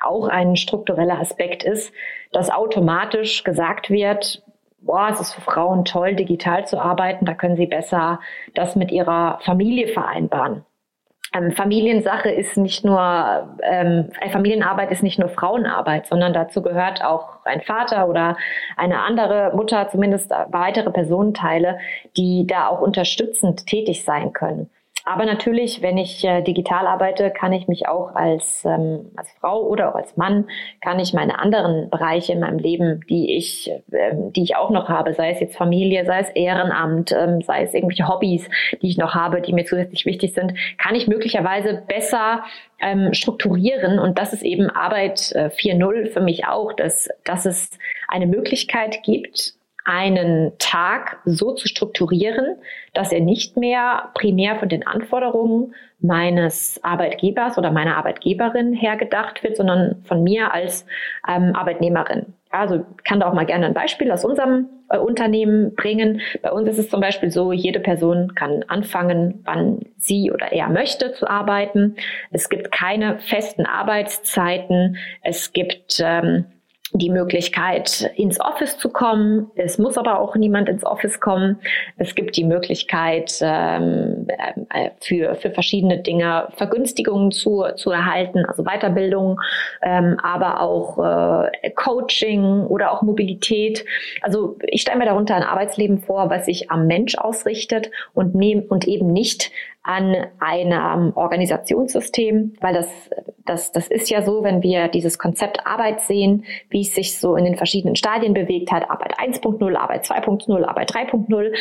auch ein struktureller Aspekt ist, dass automatisch gesagt wird, boah, es ist für Frauen toll, digital zu arbeiten, da können sie besser das mit ihrer Familie vereinbaren. Ähm, Familiensache ist nicht nur, ähm, Familienarbeit ist nicht nur Frauenarbeit, sondern dazu gehört auch ein Vater oder eine andere Mutter, zumindest weitere Personenteile, die da auch unterstützend tätig sein können. Aber natürlich, wenn ich äh, digital arbeite, kann ich mich auch als, ähm, als Frau oder auch als Mann, kann ich meine anderen Bereiche in meinem Leben, die ich, ähm, die ich auch noch habe, sei es jetzt Familie, sei es Ehrenamt, ähm, sei es irgendwelche Hobbys, die ich noch habe, die mir zusätzlich wichtig sind, kann ich möglicherweise besser ähm, strukturieren. Und das ist eben Arbeit äh, 4.0 für mich auch, dass, dass es eine Möglichkeit gibt, einen Tag so zu strukturieren, dass er nicht mehr primär von den Anforderungen meines Arbeitgebers oder meiner Arbeitgeberin hergedacht wird, sondern von mir als ähm, Arbeitnehmerin. Also kann da auch mal gerne ein Beispiel aus unserem äh, Unternehmen bringen. Bei uns ist es zum Beispiel so, jede Person kann anfangen, wann sie oder er möchte zu arbeiten. Es gibt keine festen Arbeitszeiten. Es gibt ähm, die Möglichkeit, ins Office zu kommen. Es muss aber auch niemand ins Office kommen. Es gibt die Möglichkeit, ähm, äh, für, für verschiedene Dinge Vergünstigungen zu, zu erhalten, also Weiterbildung, ähm, aber auch äh, Coaching oder auch Mobilität. Also ich stelle mir darunter ein Arbeitsleben vor, was sich am Mensch ausrichtet und, nehm, und eben nicht an einem Organisationssystem, weil das, das, das ist ja so, wenn wir dieses Konzept Arbeit sehen, wie es sich so in den verschiedenen Stadien bewegt hat, Arbeit 1.0, Arbeit 2.0, Arbeit 3.0,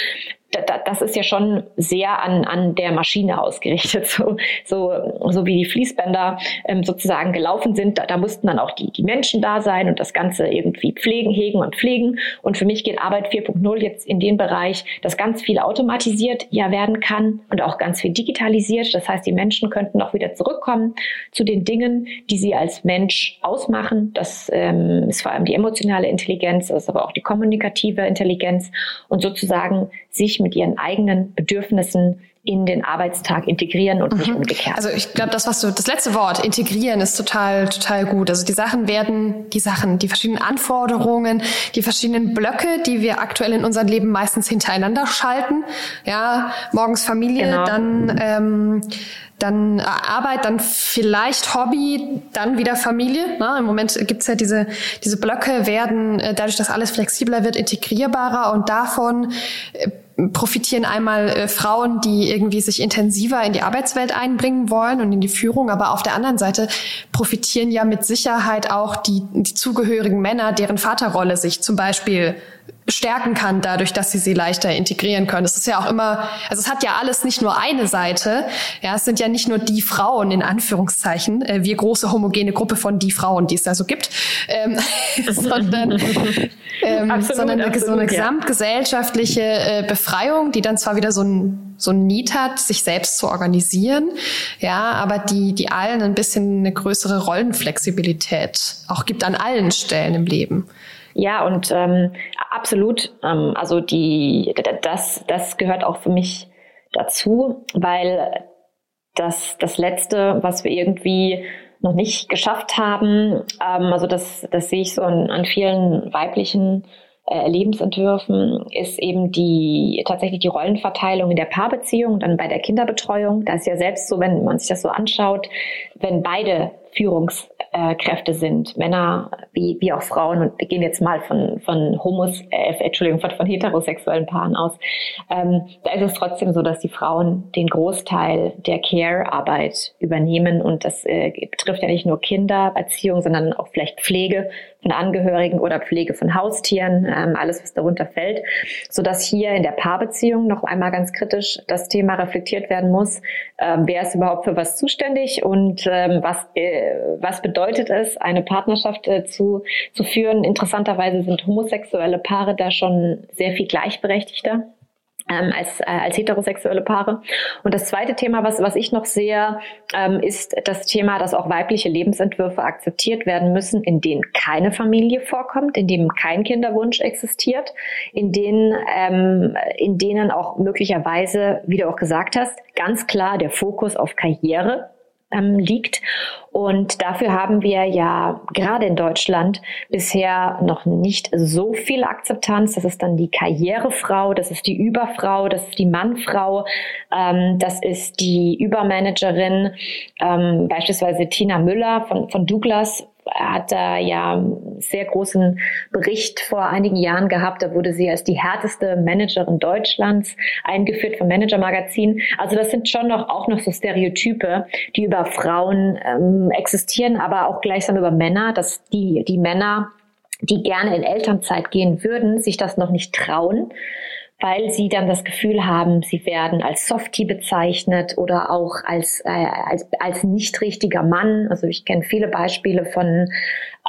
das ist ja schon sehr an, an der Maschine ausgerichtet, so, so, so wie die Fließbänder ähm, sozusagen gelaufen sind. Da, da mussten dann auch die, die Menschen da sein und das Ganze irgendwie pflegen, hegen und pflegen. Und für mich geht Arbeit 4.0 jetzt in den Bereich, dass ganz viel automatisiert ja werden kann und auch ganz viel digitalisiert. Das heißt, die Menschen könnten auch wieder zurückkommen zu den Dingen, die sie als Mensch ausmachen. Das ähm, ist vor allem die emotionale Intelligenz, das ist aber auch die kommunikative Intelligenz und sozusagen sich mit ihren eigenen Bedürfnissen in den Arbeitstag integrieren und mhm. nicht umgekehrt. Also ich glaube, das, was du, das letzte Wort, integrieren, ist total, total gut. Also die Sachen werden, die Sachen, die verschiedenen Anforderungen, die verschiedenen Blöcke, die wir aktuell in unserem Leben meistens hintereinander schalten. Ja, morgens Familie, genau. dann ähm, dann Arbeit, dann vielleicht Hobby, dann wieder Familie. Ne? Im Moment gibt's ja diese, diese Blöcke werden, äh, dadurch, dass alles flexibler wird, integrierbarer und davon äh, profitieren einmal äh, Frauen, die irgendwie sich intensiver in die Arbeitswelt einbringen wollen und in die Führung, aber auf der anderen Seite profitieren ja mit Sicherheit auch die, die zugehörigen Männer, deren Vaterrolle sich zum Beispiel stärken kann, dadurch, dass sie sie leichter integrieren können. Es ist ja auch immer, also es hat ja alles nicht nur eine Seite. Ja, es sind ja nicht nur die Frauen in Anführungszeichen, äh, wir große homogene Gruppe von die Frauen, die es da so gibt, ähm, sondern, ähm, absolut, sondern eine, absolut, so eine ja. gesamtgesellschaftliche äh, Befreiung, die dann zwar wieder so ein so ein Need hat, sich selbst zu organisieren, ja, aber die die allen ein bisschen eine größere Rollenflexibilität auch gibt an allen Stellen im Leben. Ja, und ähm, absolut. Ähm, also die, das, das gehört auch für mich dazu, weil das, das Letzte, was wir irgendwie noch nicht geschafft haben, ähm, also das, das sehe ich so an, an vielen weiblichen äh, Lebensentwürfen, ist eben die tatsächlich die Rollenverteilung in der Paarbeziehung, dann bei der Kinderbetreuung. Da ist ja selbst so, wenn man sich das so anschaut, wenn beide Führungskräfte sind, Männer wie, wie auch Frauen, und wir gehen jetzt mal von, von Homos, äh, Entschuldigung, von, von heterosexuellen Paaren aus, ähm, da ist es trotzdem so, dass die Frauen den Großteil der Care-Arbeit übernehmen und das äh, betrifft ja nicht nur Kindererziehung, sondern auch vielleicht Pflege von Angehörigen oder Pflege von Haustieren, ähm, alles was darunter fällt, so dass hier in der Paarbeziehung noch einmal ganz kritisch das Thema reflektiert werden muss, ähm, wer ist überhaupt für was zuständig und ähm, was äh, was bedeutet es, eine Partnerschaft äh, zu, zu führen. Interessanterweise sind homosexuelle Paare da schon sehr viel gleichberechtigter. Ähm, als, äh, als heterosexuelle Paare. Und das zweite Thema, was, was ich noch sehe, ähm, ist das Thema, dass auch weibliche Lebensentwürfe akzeptiert werden müssen, in denen keine Familie vorkommt, in denen kein Kinderwunsch existiert, in denen, ähm, in denen auch möglicherweise, wie du auch gesagt hast, ganz klar der Fokus auf Karriere ähm, liegt. Und dafür haben wir ja gerade in Deutschland bisher noch nicht so viel Akzeptanz. Das ist dann die Karrierefrau, das ist die Überfrau, das ist die Mannfrau, ähm, das ist die Übermanagerin, ähm, beispielsweise Tina Müller von, von Douglas hat da ja einen sehr großen Bericht vor einigen Jahren gehabt. Da wurde sie als die härteste Managerin Deutschlands eingeführt vom Manager Magazin. Also das sind schon noch auch noch so Stereotype, die über Frauen ähm, existieren, aber auch gleichsam über Männer, dass die die Männer die gerne in Elternzeit gehen würden, sich das noch nicht trauen, weil sie dann das Gefühl haben, sie werden als Softie bezeichnet oder auch als, äh, als, als nicht richtiger Mann. Also ich kenne viele Beispiele von,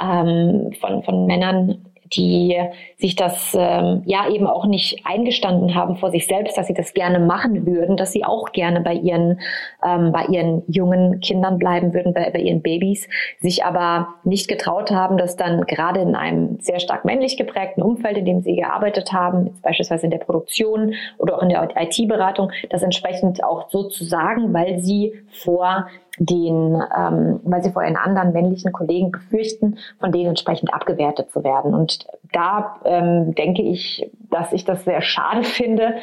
ähm, von, von Männern, die sich das ähm, ja eben auch nicht eingestanden haben vor sich selbst, dass sie das gerne machen würden, dass sie auch gerne bei ihren ähm, bei ihren jungen Kindern bleiben würden, bei, bei ihren Babys, sich aber nicht getraut haben, das dann gerade in einem sehr stark männlich geprägten Umfeld, in dem sie gearbeitet haben, beispielsweise in der Produktion oder auch in der IT-Beratung, das entsprechend auch so zu sagen, weil sie vor den, ähm, weil sie vor ihren anderen männlichen Kollegen befürchten, von denen entsprechend abgewertet zu werden. Und da ähm, denke ich, dass ich das sehr schade finde,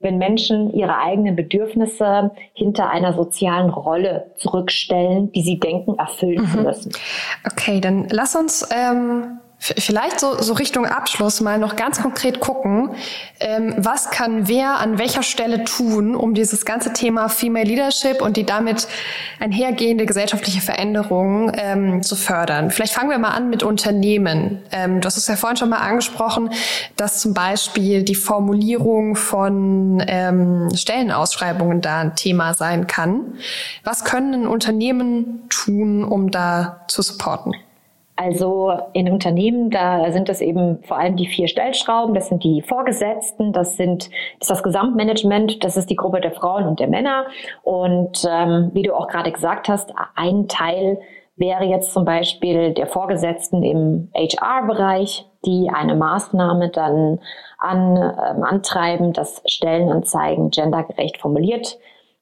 wenn Menschen ihre eigenen Bedürfnisse hinter einer sozialen Rolle zurückstellen, die sie denken, erfüllen mhm. zu müssen. Okay, dann lass uns ähm, Vielleicht so, so Richtung Abschluss mal noch ganz konkret gucken, ähm, was kann wer an welcher Stelle tun, um dieses ganze Thema Female Leadership und die damit einhergehende gesellschaftliche Veränderung ähm, zu fördern. Vielleicht fangen wir mal an mit Unternehmen. Ähm, du hast es ja vorhin schon mal angesprochen, dass zum Beispiel die Formulierung von ähm, Stellenausschreibungen da ein Thema sein kann. Was können Unternehmen tun, um da zu supporten? Also in Unternehmen, da sind es eben vor allem die vier Stellschrauben, das sind die Vorgesetzten, das sind das, ist das Gesamtmanagement, das ist die Gruppe der Frauen und der Männer. Und ähm, wie du auch gerade gesagt hast, ein Teil wäre jetzt zum Beispiel der Vorgesetzten im HR-Bereich, die eine Maßnahme dann an, ähm, antreiben, dass Stellenanzeigen gendergerecht formuliert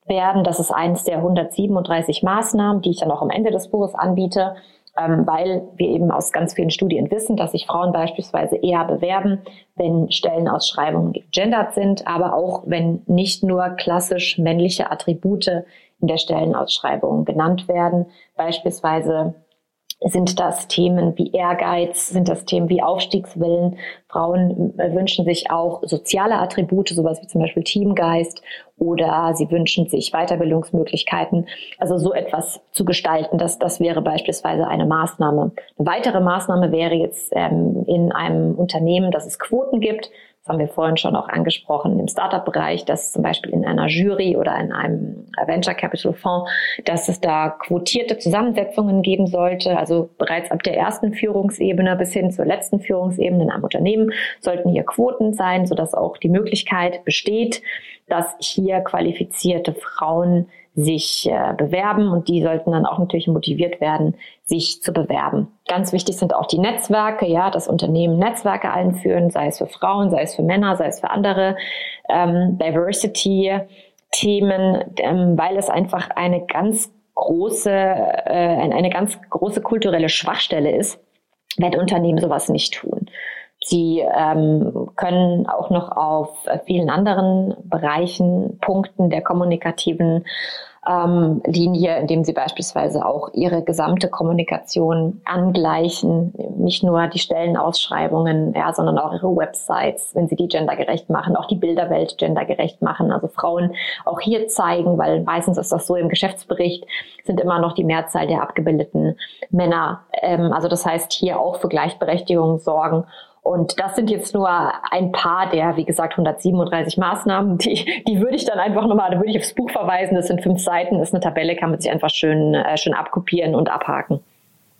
werden. Das ist eins der 137 Maßnahmen, die ich dann auch am Ende des Buches anbiete ähm, weil wir eben aus ganz vielen Studien wissen, dass sich Frauen beispielsweise eher bewerben, wenn Stellenausschreibungen gegendert sind, aber auch wenn nicht nur klassisch männliche Attribute in der Stellenausschreibung genannt werden, beispielsweise sind das Themen wie Ehrgeiz? Sind das Themen wie Aufstiegswillen? Frauen äh, wünschen sich auch soziale Attribute, sowas wie zum Beispiel Teamgeist oder sie wünschen sich Weiterbildungsmöglichkeiten. Also so etwas zu gestalten, das, das wäre beispielsweise eine Maßnahme. Eine weitere Maßnahme wäre jetzt ähm, in einem Unternehmen, dass es Quoten gibt haben wir vorhin schon auch angesprochen, im Startup-Bereich, dass zum Beispiel in einer Jury oder in einem Venture Capital Fonds, dass es da quotierte Zusammensetzungen geben sollte. Also bereits ab der ersten Führungsebene bis hin zur letzten Führungsebene in einem Unternehmen sollten hier Quoten sein, sodass auch die Möglichkeit besteht, dass hier qualifizierte Frauen sich äh, bewerben und die sollten dann auch natürlich motiviert werden, sich zu bewerben. Ganz wichtig sind auch die Netzwerke, ja, das Unternehmen Netzwerke einführen, sei es für Frauen, sei es für Männer, sei es für andere ähm, Diversity-Themen, ähm, weil es einfach eine ganz große, äh, eine ganz große kulturelle Schwachstelle ist, wenn Unternehmen sowas nicht tun. Sie ähm, können auch noch auf vielen anderen Bereichen Punkten der kommunikativen ähm, Linie, indem sie beispielsweise auch ihre gesamte Kommunikation angleichen, nicht nur die Stellenausschreibungen, ja, sondern auch ihre Websites, wenn sie die gendergerecht machen, auch die Bilderwelt gendergerecht machen, also Frauen auch hier zeigen, weil meistens ist das so im Geschäftsbericht sind immer noch die Mehrzahl der abgebildeten Männer. Ähm, also das heißt hier auch für Gleichberechtigung sorgen und das sind jetzt nur ein paar der, wie gesagt, 137 Maßnahmen. Die, die würde ich dann einfach nochmal, da würde ich aufs Buch verweisen. Das sind fünf Seiten, das ist eine Tabelle, kann man sich einfach schön, äh, schön abkopieren und abhaken.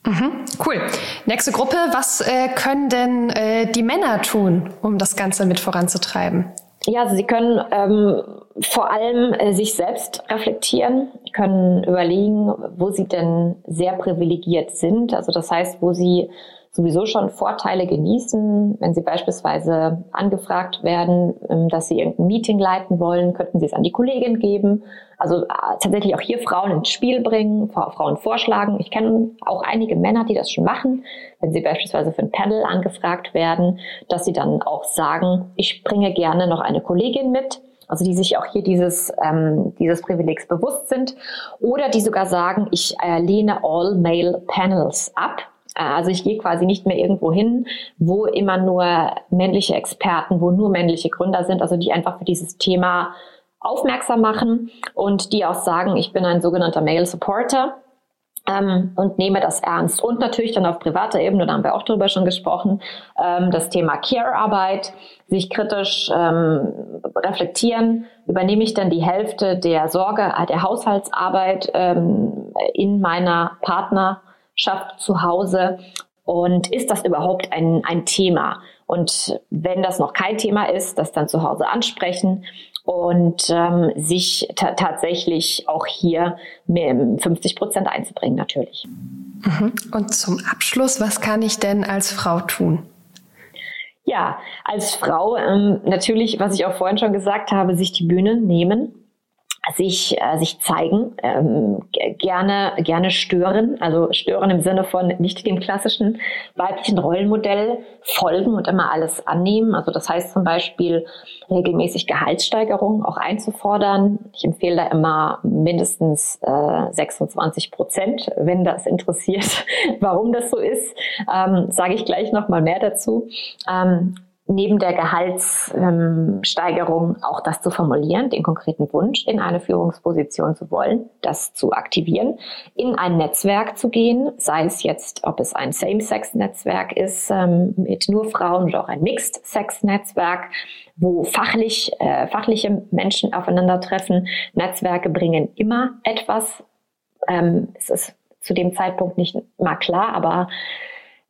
Mhm, cool. Nächste Gruppe. Was äh, können denn äh, die Männer tun, um das Ganze mit voranzutreiben? Ja, also sie können ähm, vor allem äh, sich selbst reflektieren, können überlegen, wo sie denn sehr privilegiert sind. Also das heißt, wo sie sowieso schon Vorteile genießen. Wenn Sie beispielsweise angefragt werden, ähm, dass Sie irgendein Meeting leiten wollen, könnten Sie es an die Kollegin geben. Also äh, tatsächlich auch hier Frauen ins Spiel bringen, Frauen vorschlagen. Ich kenne auch einige Männer, die das schon machen, wenn sie beispielsweise für ein Panel angefragt werden, dass sie dann auch sagen, ich bringe gerne noch eine Kollegin mit also die sich auch hier dieses, ähm, dieses Privilegs bewusst sind, oder die sogar sagen, ich äh, lehne All-Male Panels ab also ich gehe quasi nicht mehr irgendwo hin, wo immer nur männliche Experten, wo nur männliche Gründer sind, also die einfach für dieses Thema aufmerksam machen und die auch sagen, ich bin ein sogenannter Male Supporter ähm, und nehme das ernst. Und natürlich dann auf privater Ebene, da haben wir auch drüber schon gesprochen, ähm, das Thema Care-Arbeit, sich kritisch ähm, reflektieren, übernehme ich denn die Hälfte der Sorge, der Haushaltsarbeit ähm, in meiner Partnerschaft zu Hause und ist das überhaupt ein, ein Thema? Und wenn das noch kein Thema ist, das dann zu Hause ansprechen und ähm, sich tatsächlich auch hier 50 Prozent einzubringen natürlich. Mhm. Und zum Abschluss, was kann ich denn als Frau tun? Ja, als Frau ähm, natürlich, was ich auch vorhin schon gesagt habe, sich die Bühne nehmen sich, äh, sich zeigen, ähm, gerne, gerne stören, also stören im Sinne von nicht dem klassischen weiblichen Rollenmodell folgen und immer alles annehmen. Also das heißt zum Beispiel regelmäßig Gehaltssteigerungen auch einzufordern. Ich empfehle da immer mindestens äh, 26 Prozent, wenn das interessiert, warum das so ist, ähm, sage ich gleich noch mal mehr dazu. Ähm, neben der Gehaltssteigerung auch das zu formulieren, den konkreten Wunsch, in eine Führungsposition zu wollen, das zu aktivieren, in ein Netzwerk zu gehen, sei es jetzt, ob es ein Same-Sex-Netzwerk ist ähm, mit nur Frauen oder auch ein Mixed-Sex-Netzwerk, wo fachlich, äh, fachliche Menschen aufeinandertreffen. Netzwerke bringen immer etwas. Ähm, es ist zu dem Zeitpunkt nicht mal klar, aber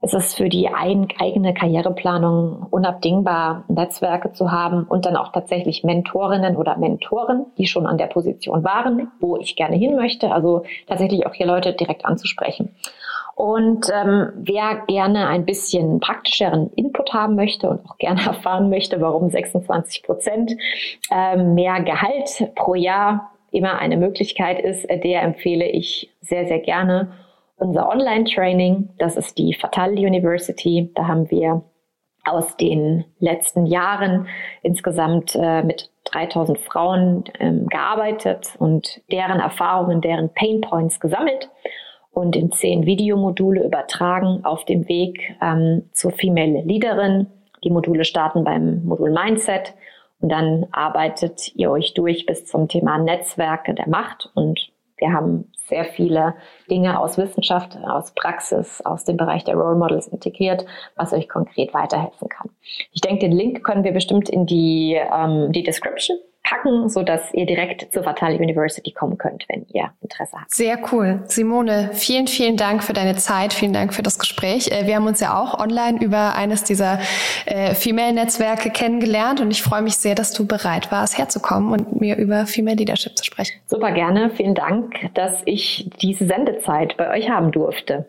es ist für die ein, eigene Karriereplanung unabdingbar, Netzwerke zu haben und dann auch tatsächlich Mentorinnen oder Mentoren, die schon an der Position waren, wo ich gerne hin möchte. Also tatsächlich auch hier Leute direkt anzusprechen. Und ähm, wer gerne ein bisschen praktischeren Input haben möchte und auch gerne erfahren möchte, warum 26 Prozent ähm, mehr Gehalt pro Jahr immer eine Möglichkeit ist, der empfehle ich sehr, sehr gerne unser Online-Training. Das ist die Fatal University. Da haben wir aus den letzten Jahren insgesamt äh, mit 3000 Frauen ähm, gearbeitet und deren Erfahrungen, deren Pain Points gesammelt und in zehn Videomodule übertragen auf dem Weg ähm, zur Female Leaderin. Die Module starten beim Modul Mindset und dann arbeitet ihr euch durch bis zum Thema Netzwerke der Macht und wir haben sehr viele Dinge aus Wissenschaft, aus Praxis, aus dem Bereich der Role Models integriert, was euch konkret weiterhelfen kann. Ich denke, den Link können wir bestimmt in die, ähm, die Description packen, so dass ihr direkt zur Fatale University kommen könnt, wenn ihr Interesse habt. Sehr cool. Simone, vielen, vielen Dank für deine Zeit. Vielen Dank für das Gespräch. Äh, wir haben uns ja auch online über eines dieser äh, Female-Netzwerke kennengelernt und ich freue mich sehr, dass du bereit warst, herzukommen und mir über Female Leadership zu sprechen. Super gerne. Vielen Dank, dass ich diese Sendezeit bei euch haben durfte.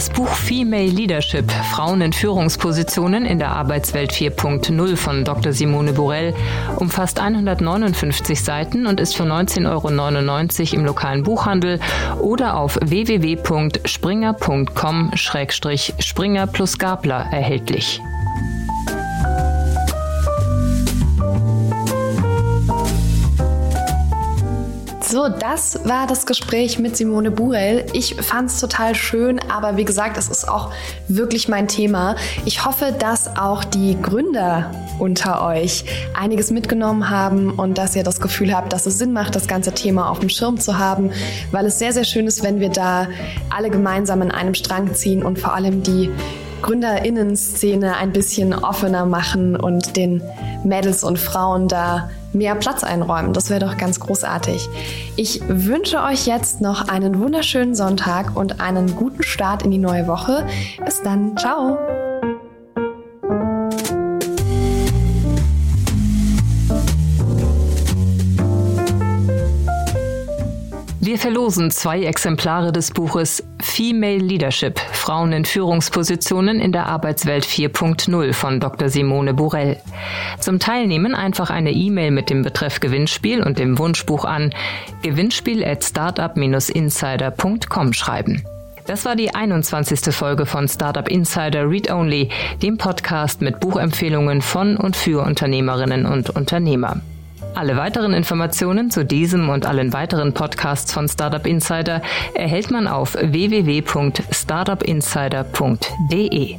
Das Buch Female Leadership, Frauen in Führungspositionen in der Arbeitswelt 4.0 von Dr. Simone Borell umfasst 159 Seiten und ist für 19,99 Euro im lokalen Buchhandel oder auf www.springer.com-springer plus Gabler erhältlich. So, das war das Gespräch mit Simone Burel. Ich fand es total schön, aber wie gesagt, es ist auch wirklich mein Thema. Ich hoffe, dass auch die Gründer unter euch einiges mitgenommen haben und dass ihr das Gefühl habt, dass es Sinn macht, das ganze Thema auf dem Schirm zu haben, weil es sehr, sehr schön ist, wenn wir da alle gemeinsam in einem Strang ziehen und vor allem die Gründerinnen-Szene ein bisschen offener machen und den Mädels und Frauen da mehr Platz einräumen. Das wäre doch ganz großartig. Ich wünsche euch jetzt noch einen wunderschönen Sonntag und einen guten Start in die neue Woche. Bis dann. Ciao. Wir verlosen zwei Exemplare des Buches Female Leadership Frauen in Führungspositionen in der Arbeitswelt 4.0 von Dr. Simone Burell. Zum Teilnehmen einfach eine E-Mail mit dem Betreff Gewinnspiel und dem Wunschbuch an gewinnspiel at startup-insider.com schreiben. Das war die 21. Folge von Startup Insider Read Only, dem Podcast mit Buchempfehlungen von und für Unternehmerinnen und Unternehmer. Alle weiteren Informationen zu diesem und allen weiteren Podcasts von Startup Insider erhält man auf www.startupinsider.de.